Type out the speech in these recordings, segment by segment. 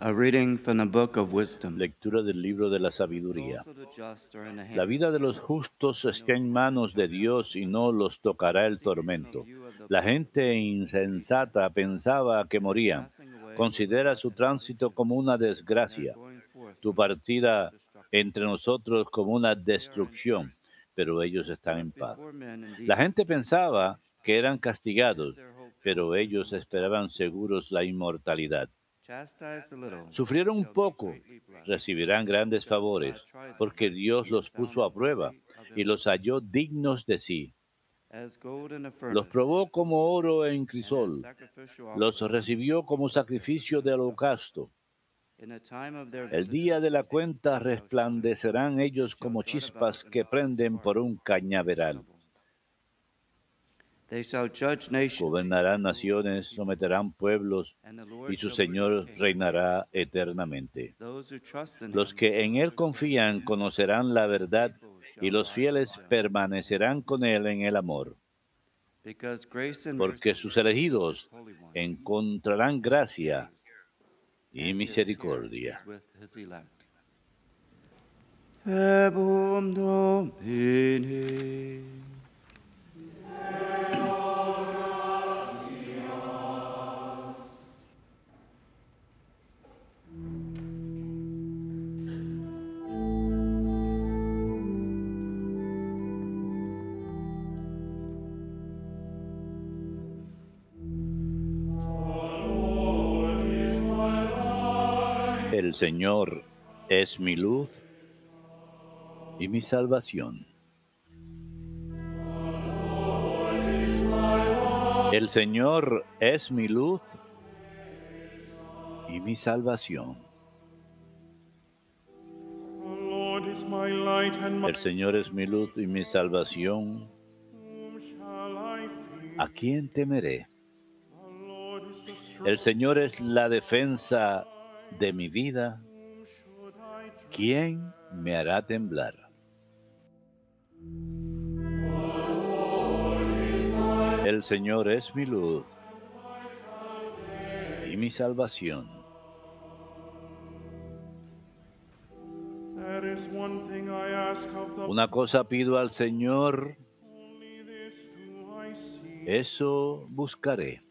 A reading from the book of wisdom. Lectura del libro de la sabiduría. La vida de los justos está en manos de Dios y no los tocará el tormento. La gente insensata pensaba que morían. Considera su tránsito como una desgracia, tu partida entre nosotros como una destrucción, pero ellos están en paz. La gente pensaba que eran castigados, pero ellos esperaban seguros la inmortalidad. Sufrieron un poco, recibirán grandes favores, porque Dios los puso a prueba y los halló dignos de sí. Los probó como oro en crisol, los recibió como sacrificio de holocausto. El día de la cuenta resplandecerán ellos como chispas que prenden por un cañaveral. Gobernarán naciones, someterán pueblos, y su Señor reinará eternamente. Los que en Él confían conocerán la verdad, y los fieles permanecerán con Él en el amor. Porque sus elegidos encontrarán gracia y misericordia. Domini. Señor es mi luz y mi salvación. El Señor es mi luz y mi salvación. El Señor es mi luz y mi salvación. ¿A quién temeré? El Señor es la defensa de mi vida. ¿Quién me hará temblar? El Señor es mi luz y mi salvación. Una cosa pido al Señor, eso buscaré.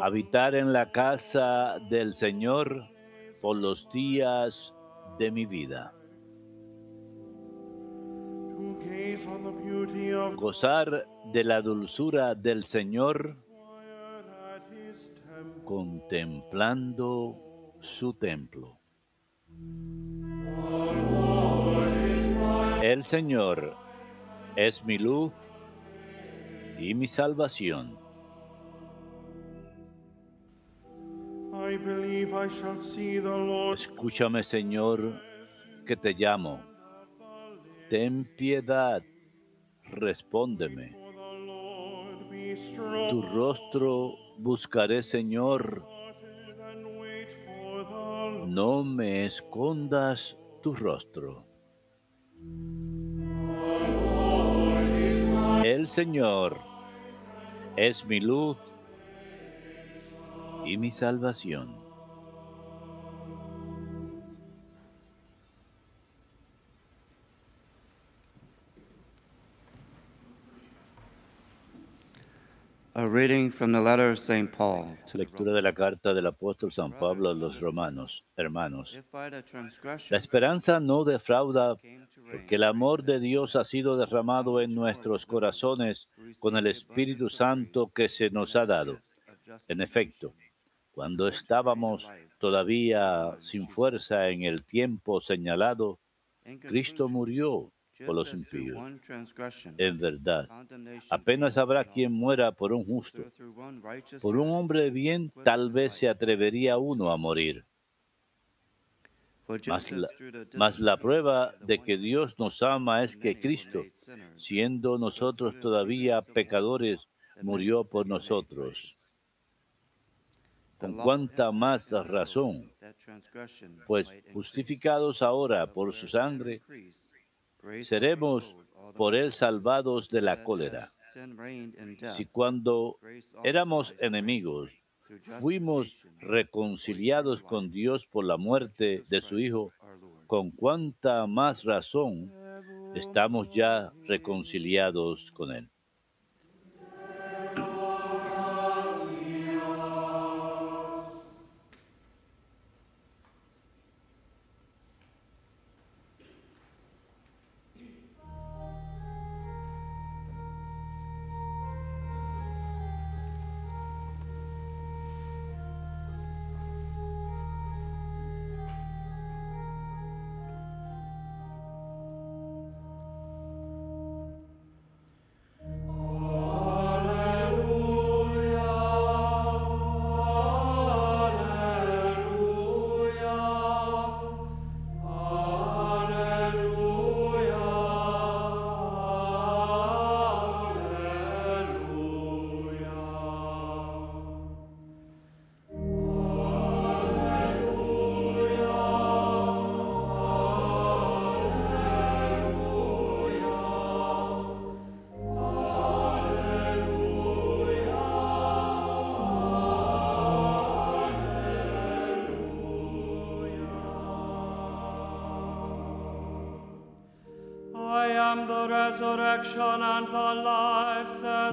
Habitar en la casa del Señor por los días de mi vida. Gozar de la dulzura del Señor contemplando su templo. El Señor es mi luz y mi salvación. Escúchame, Señor, que te llamo. Ten piedad, respóndeme. Tu rostro buscaré, Señor. No me escondas tu rostro. El Señor es mi luz y mi salvación. A reading from the letter of St. Paul to Lectura de la carta del apóstol San Pablo a los romanos. Hermanos, la esperanza no defrauda porque el amor de Dios ha sido derramado en nuestros corazones con el Espíritu Santo que se nos ha dado. En efecto, cuando estábamos todavía sin fuerza en el tiempo señalado, Cristo murió por los impíos. En verdad, apenas habrá quien muera por un justo. Por un hombre bien tal vez se atrevería uno a morir. Mas as la, prueba de que Dios nos ama es que Cristo, siendo nosotros todavía pecadores, murió por nosotros. Con cuánta más razón, pues justificados ahora por su sangre, seremos por él salvados de la cólera. Si cuando éramos enemigos, fuimos reconciliados con Dios por la muerte de su Hijo, con cuánta más razón estamos ya reconciliados con Él.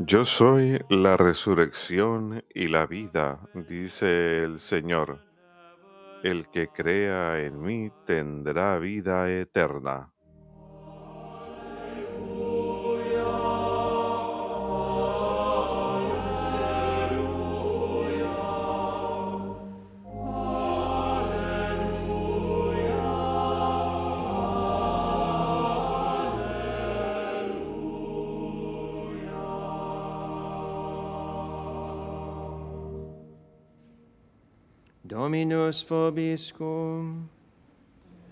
Yo soy la resurrección y la vida, dice el Señor. El que crea en mí tendrá vida eterna. Dominus vobiscum.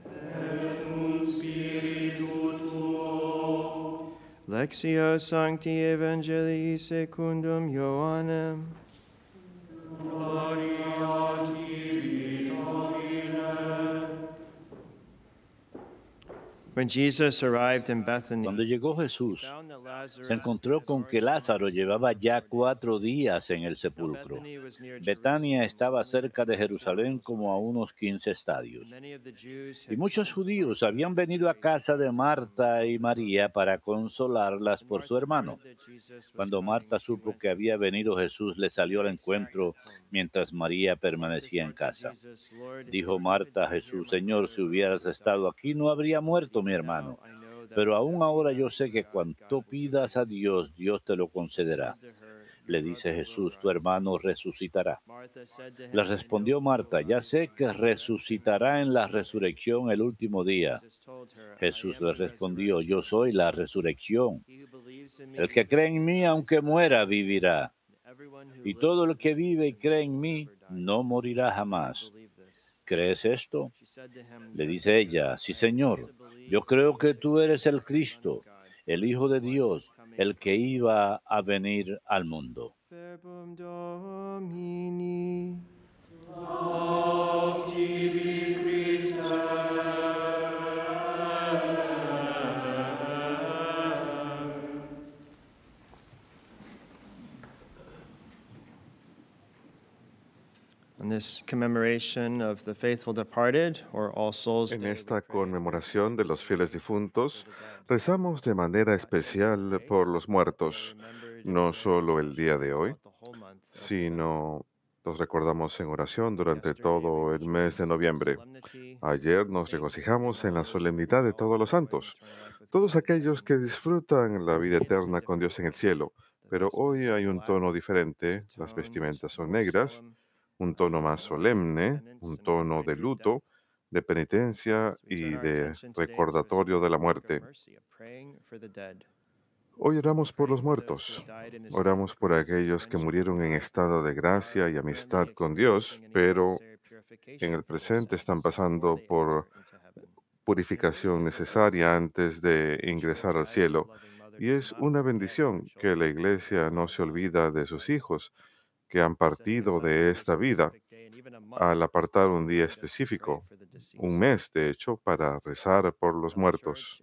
Et cum spiritu tuo. Lexio Sancti Evangelii secundum Ioannem. Gloria tibi, Domine. When Jesus arrived in Bethany, Cuando llegó Jesús se encontró con que Lázaro llevaba ya cuatro días en el sepulcro. Betania estaba cerca de Jerusalén como a unos 15 estadios. Y muchos judíos habían venido a casa de Marta y María para consolarlas por su hermano. Cuando Marta supo que había venido Jesús, le salió al encuentro mientras María permanecía en casa. Jesus, "Lord, if Dijo Marta a Jesús, Señor, si hubieras estado died." aquí, no habría muerto mi hermano. Pero aún ahora yo sé que cuanto pidas a Dios, Dios te lo concederá. Le "Your dice Jesús, tu rise." hermano resucitará. Le "I know respondió Marta, ya sé que resucitará en la of the dead." resurrección el último día. Jesus told her, "I Jesús le respondió, yo soy la resurrección. El que cree en mí, aunque muera, vivirá. Y todo el que vive y cree en mí, never die." no morirá jamás. ¿Crees esto? Le "Yes, dice ella, sí Señor, yo creo que tú eres el Cristo, el Hijo de Dios, el que iba a venir al mundo. En esta conmemoración de los fieles difuntos, rezamos de manera especial por los muertos, no solo el día de hoy, sino los recordamos en oración durante todo el mes de noviembre. Ayer nos regocijamos en la solemnidad de todos los santos, todos aquellos que disfrutan la vida eterna con Dios en el cielo. Pero hoy hay un tono diferente, las vestimentas son negras, un tono más solemne, un tono de luto, de penitencia y de recordatorio de la muerte. Hoy oramos por los muertos, oramos por aquellos que murieron en estado de gracia y amistad con Dios, pero en el presente están pasando por purificación necesaria antes de ingresar al cielo. Y es una bendición que la iglesia no se olvida de sus hijos que han partido de esta vida al apartar un día específico, un mes de hecho, para rezar por los muertos.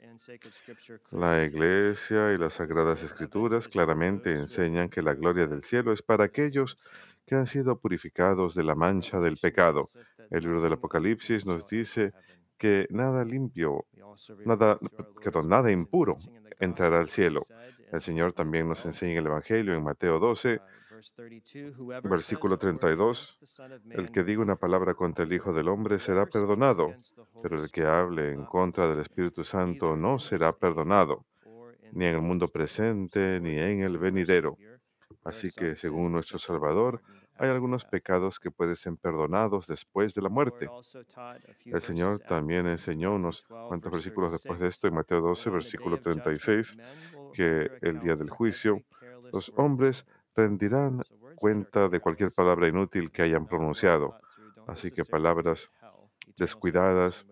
La iglesia y las sagradas escrituras claramente enseñan que la gloria del cielo es para aquellos que han sido purificados de la mancha del pecado. El libro del Apocalipsis nos dice que nada limpio, nada, perdón, nada impuro entrará al cielo. El Señor también nos enseña en el Evangelio en Mateo 12, versículo 32, el que diga una palabra contra el Hijo del Hombre será perdonado, pero el que hable en contra del Espíritu Santo no será perdonado, ni en el mundo presente, ni en el venidero. Así que, según nuestro Salvador, hay algunos pecados que pueden ser perdonados después de la muerte. El Señor también enseñó unos cuantos versículos después de esto en Mateo 12, versículo 36, que el día del juicio los hombres rendirán cuenta de cualquier palabra inútil que hayan pronunciado. Así que palabras descuidadas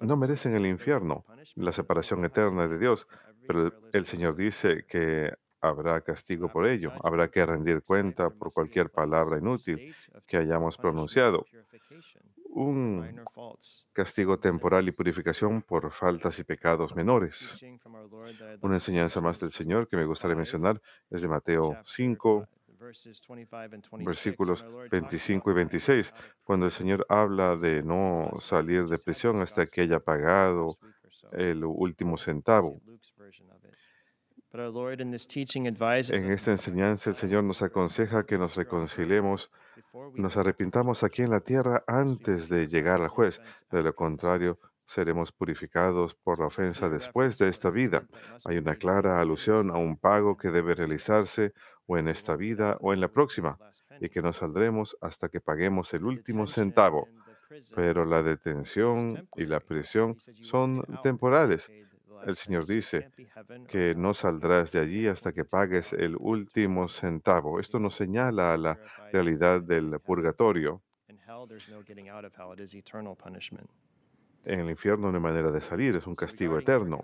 no merecen el infierno, la separación eterna de Dios, pero el, Señor dice que habrá castigo por ello, habrá que rendir cuenta por cualquier palabra inútil que hayamos pronunciado. Un castigo temporal y purificación por faltas y pecados menores. Una enseñanza más del Señor que me gustaría mencionar es de Mateo 5, versículos 25 y 26, cuando el Señor habla de no salir de prisión hasta que haya pagado el último centavo. En esta enseñanza el Señor nos aconseja que nos reconciliemos, nos arrepintamos aquí en la tierra antes de llegar al juez. De lo contrario, seremos purificados por la ofensa después de esta vida. Hay una clara alusión a un pago que debe realizarse o en esta vida o en la próxima, y que no saldremos hasta que paguemos el último centavo. Pero la detención y la prisión son temporales. El Señor dice que no saldrás de allí hasta que pagues el último centavo. Esto nos señala a la realidad del purgatorio. En el infierno no hay manera de salir, es un castigo eterno.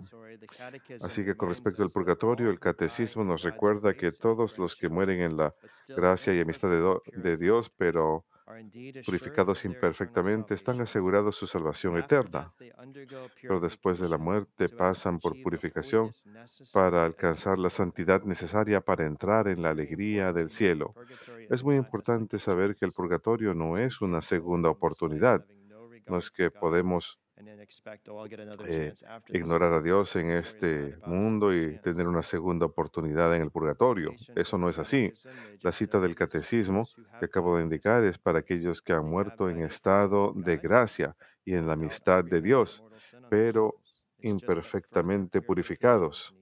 Así que con respecto al purgatorio, el catecismo nos recuerda que todos los que mueren en la gracia y amistad de, de Dios, pero purificados imperfectamente, están asegurados su salvación eterna. Pero después de la muerte pasan por purificación para alcanzar la santidad necesaria para entrar en la alegría del cielo. Es muy importante saber que el purgatorio no es una segunda oportunidad. No es que podemos eh, ignorar a Dios en este mundo y tener una segunda oportunidad en el purgatorio. Eso no es así. La cita del catecismo que acabo de indicar es para aquellos que han muerto en estado de gracia y en la amistad de Dios, pero imperfectamente purificados.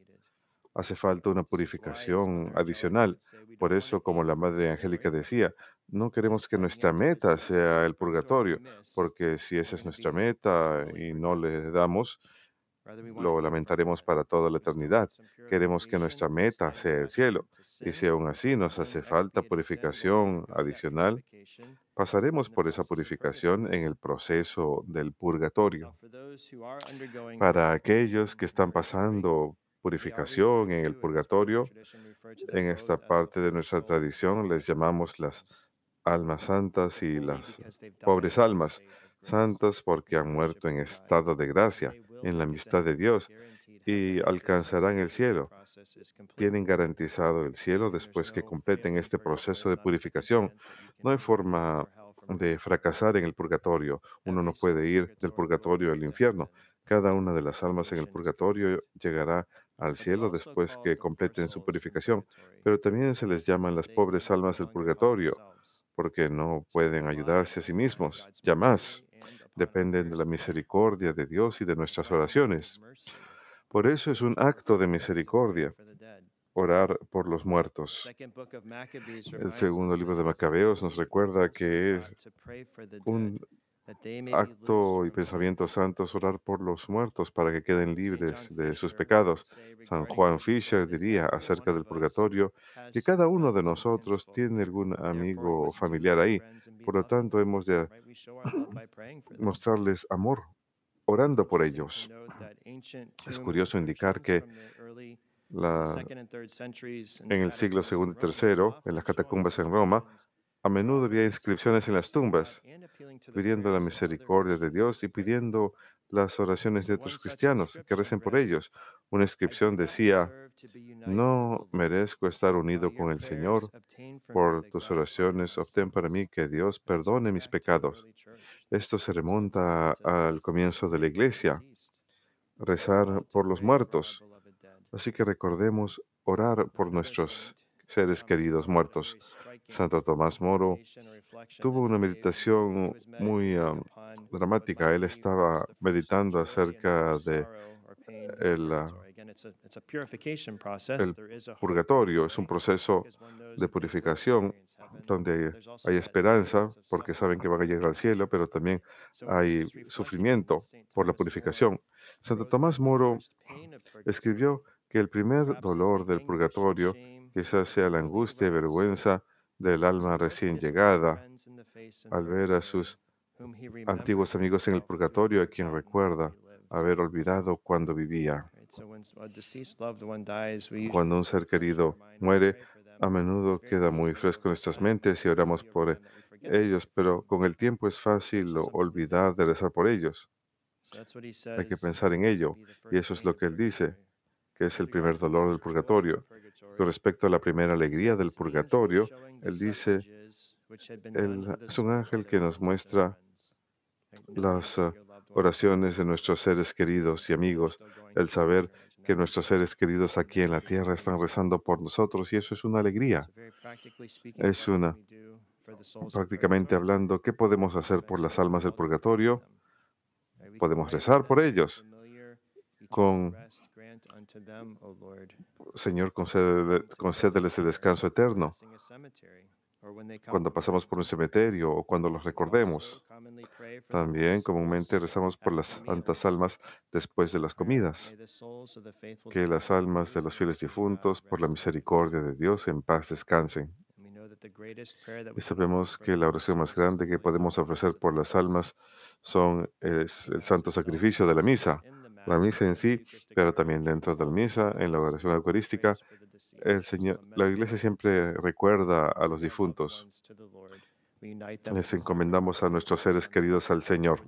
Hace falta una purificación adicional. Por eso, como la Madre Angélica decía, no queremos que nuestra meta sea el purgatorio, porque si esa es nuestra meta y no le damos, lo lamentaremos para toda la eternidad. Queremos que nuestra meta sea el cielo. Y si aún así nos hace falta purificación adicional, pasaremos por esa purificación en el proceso del purgatorio. Para aquellos que están pasando purificación en el purgatorio, en esta parte de nuestra tradición les llamamos las almas santas y las pobres almas, santas porque han muerto en estado de gracia, en la amistad de Dios, y alcanzarán el cielo. Tienen garantizado el cielo después que completen este proceso de purificación. No hay forma de fracasar en el purgatorio. Uno no puede ir del purgatorio al infierno. Cada una de las almas en el purgatorio llegará al cielo después que completen su purificación, pero también se les llaman las pobres almas del purgatorio, porque no pueden ayudarse a sí mismos, ya más. Dependen de la misericordia de Dios y de nuestras oraciones. Por eso es un acto de misericordia orar por los muertos. El segundo libro de Macabeos nos recuerda que es un acto y pensamiento santos orar por los muertos para que queden libres de sus pecados. San Juan Fisher diría acerca del purgatorio que cada uno de nosotros tiene algún amigo o familiar ahí. Por lo tanto, hemos de mostrarles amor orando por ellos. Es curioso indicar que la- en el siglo segundo y tercero, en las catacumbas en Roma, a menudo había inscripciones en las tumbas pidiendo la misericordia de Dios y pidiendo las oraciones de otros cristianos que recen por ellos. Una inscripción decía, No merezco estar unido con el Señor. Por tus oraciones, obtén para mí que Dios perdone mis pecados. Esto se remonta al comienzo de la iglesia, rezar por los muertos. Así que recordemos orar por nuestros seres queridos muertos. Santo Tomás Moro tuvo una meditación muy um, dramática. Él estaba meditando acerca de uh, el purgatorio. Es un proceso de purificación donde hay esperanza porque saben que van a llegar al cielo, pero también hay sufrimiento por la purificación. Santo Tomás Moro escribió que el primer dolor del purgatorio quizás sea la angustia y vergüenza del alma recién llegada al ver a sus antiguos amigos en el purgatorio a quien recuerda haber olvidado cuando vivía. Cuando un ser querido muere, a menudo queda muy fresco en nuestras mentes y oramos por ellos, pero con el tiempo es fácil olvidar de rezar por ellos. Hay que pensar en ello, y eso es lo que él dice, que es el primer dolor del purgatorio. Con respecto a la primera alegría del purgatorio, él dice, él es un ángel que nos muestra las uh, oraciones de nuestros seres queridos y amigos, el saber que nuestros seres queridos aquí en la tierra están rezando por nosotros y eso es una alegría. Es una, prácticamente hablando, ¿qué podemos hacer por las almas del purgatorio? Podemos rezar por ellos con Señor, concédeles el descanso eterno cuando pasamos por un cementerio o cuando los recordemos. También comúnmente rezamos por las santas almas después de las comidas. Que las almas de los fieles difuntos, por la misericordia de Dios, en paz descansen. Y sabemos que la oración más grande que podemos ofrecer por las almas son es el santo sacrificio de la misa. La misa en sí, pero también dentro de la misa, en la oración eucarística, el Señor, la iglesia siempre recuerda a los difuntos. Les encomendamos a nuestros seres queridos al Señor.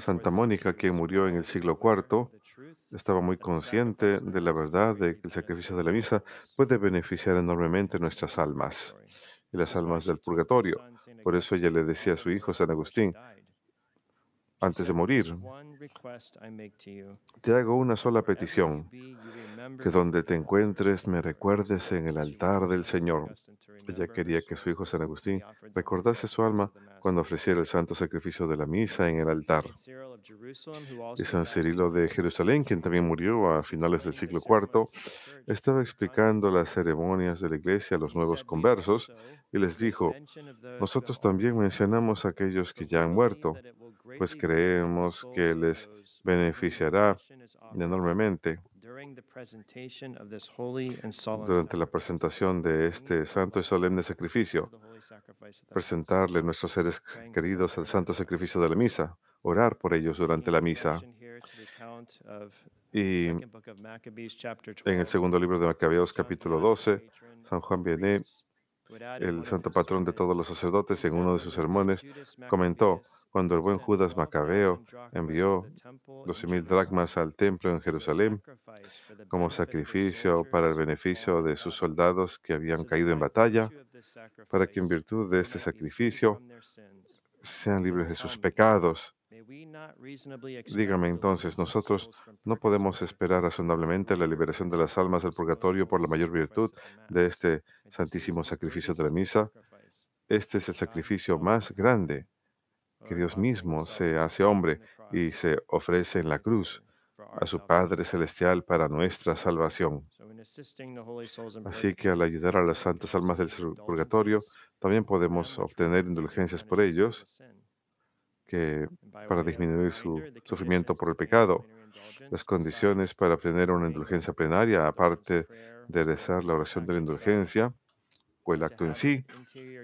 Santa Mónica, quien murió en el siglo IV, estaba muy consciente de la verdad de que el sacrificio de la misa puede beneficiar enormemente nuestras almas y las almas del purgatorio. Por eso ella le decía a su hijo San Agustín, antes de morir, te hago una sola petición, que donde te encuentres me recuerdes en el altar del Señor. Ella quería que su hijo San Agustín recordase su alma cuando ofreciera el santo sacrificio de la misa en el altar. Y San Cirilo de Jerusalén, quien también murió a finales del siglo IV, estaba explicando las ceremonias de la iglesia a los nuevos conversos y les dijo, nosotros también mencionamos a aquellos que ya han muerto, pues creemos que les beneficiará enormemente durante la presentación de este santo y solemne sacrificio, presentarle nuestros seres queridos al santo sacrificio de la misa, orar por ellos durante la misa. Y en el segundo libro de Macabeos, capítulo 12, San Juan viene el santo patrón de todos los sacerdotes, en uno de sus sermones, comentó, cuando el buen Judas Macabeo envió los mil dracmas al templo en Jerusalén como sacrificio para el beneficio de sus soldados que habían caído en batalla, para que en virtud de este sacrificio sean libres de sus pecados Dígame entonces, nosotros no podemos esperar razonablemente la liberación de las almas del purgatorio por la mayor virtud de este santísimo sacrificio de la misa. Este es el sacrificio más grande que Dios mismo se hace hombre y se ofrece en la cruz a su Padre Celestial para nuestra salvación. Así que al ayudar a las santas almas del purgatorio, también podemos obtener indulgencias por ellos que para disminuir su sufrimiento por el pecado. Las condiciones para obtener una indulgencia plenaria, aparte de rezar la oración de la indulgencia, o el acto en sí,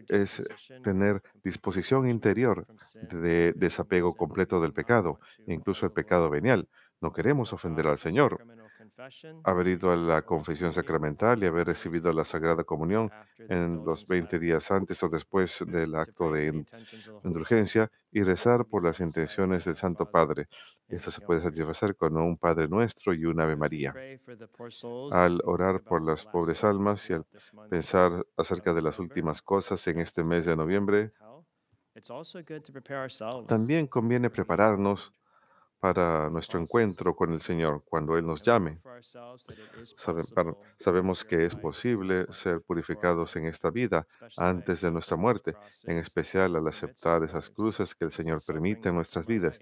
es tener disposición interior de desapego completo del pecado, incluso el pecado venial. No queremos ofender al Señor. Haber ido a la confesión sacramental y haber recibido la Sagrada Comunión en los 20 días antes o después del acto de in- indulgencia y rezar por las intenciones del Santo Padre. Esto se puede satisfacer con un Padre Nuestro y un Ave María. Al orar por las pobres almas y al pensar acerca de las últimas cosas en este mes de noviembre, también conviene prepararnos para nuestro encuentro con el Señor cuando Él nos llame. Sabemos que es posible ser purificados en esta vida antes de nuestra muerte, en especial al aceptar esas cruces que el Señor permite en nuestras vidas,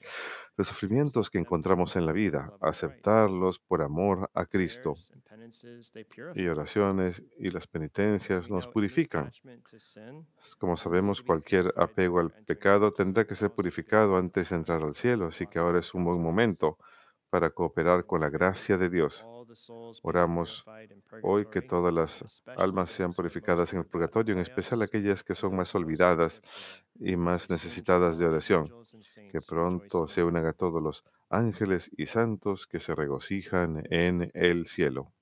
los sufrimientos que encontramos en la vida, aceptarlos por amor a Cristo. Y oraciones y las penitencias nos purifican. Como sabemos, cualquier apego al pecado tendrá que ser purificado antes de entrar al cielo, así que ahora es un buen momento para cooperar con la gracia de Dios. Oramos hoy que todas las almas sean purificadas en el purgatorio, en especial aquellas que son más olvidadas y más necesitadas de oración. Que pronto se unan a todos los ángeles y santos que se regocijan en el cielo.